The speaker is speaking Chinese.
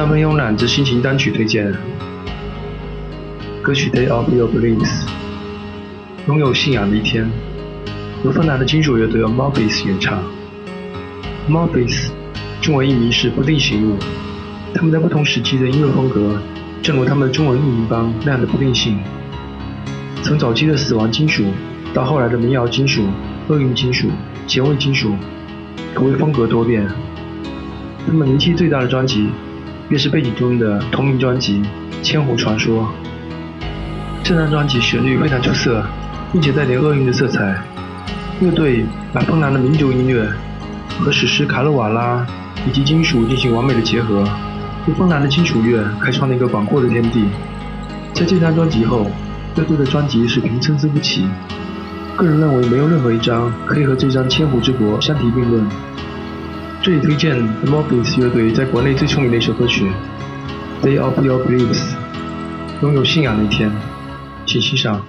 三分慵懒之心情单曲推荐，歌曲《Day of Your Beliefs》，拥有信仰的一天，由芬兰的金属乐队 m o b i s 演唱。m o b i s 中文译名是不定型物，他们在不同时期的音乐风格，正如他们的中文译名般那样的不定性。从早期的死亡金属，到后来的民谣金属、厄运金属、前卫金属，可谓风格多变。他们名气最大的专辑。便是背景中的同名专辑《千湖传说》。这张专辑旋律非常出色，并且带点厄运的色彩。乐队把芬兰的民族音乐和史诗卡鲁瓦拉以及金属进行完美的结合，为芬兰的金属乐开创了一个广阔的天地。在这张专辑后，乐队的专辑水平参差不齐。个人认为，没有任何一张可以和这张《千湖之国》相提并论。这里推荐 The m o b i e s 乐队在国内最出名的一首歌曲《Day of Your Beliefs》，拥有信仰的一天，请欣赏。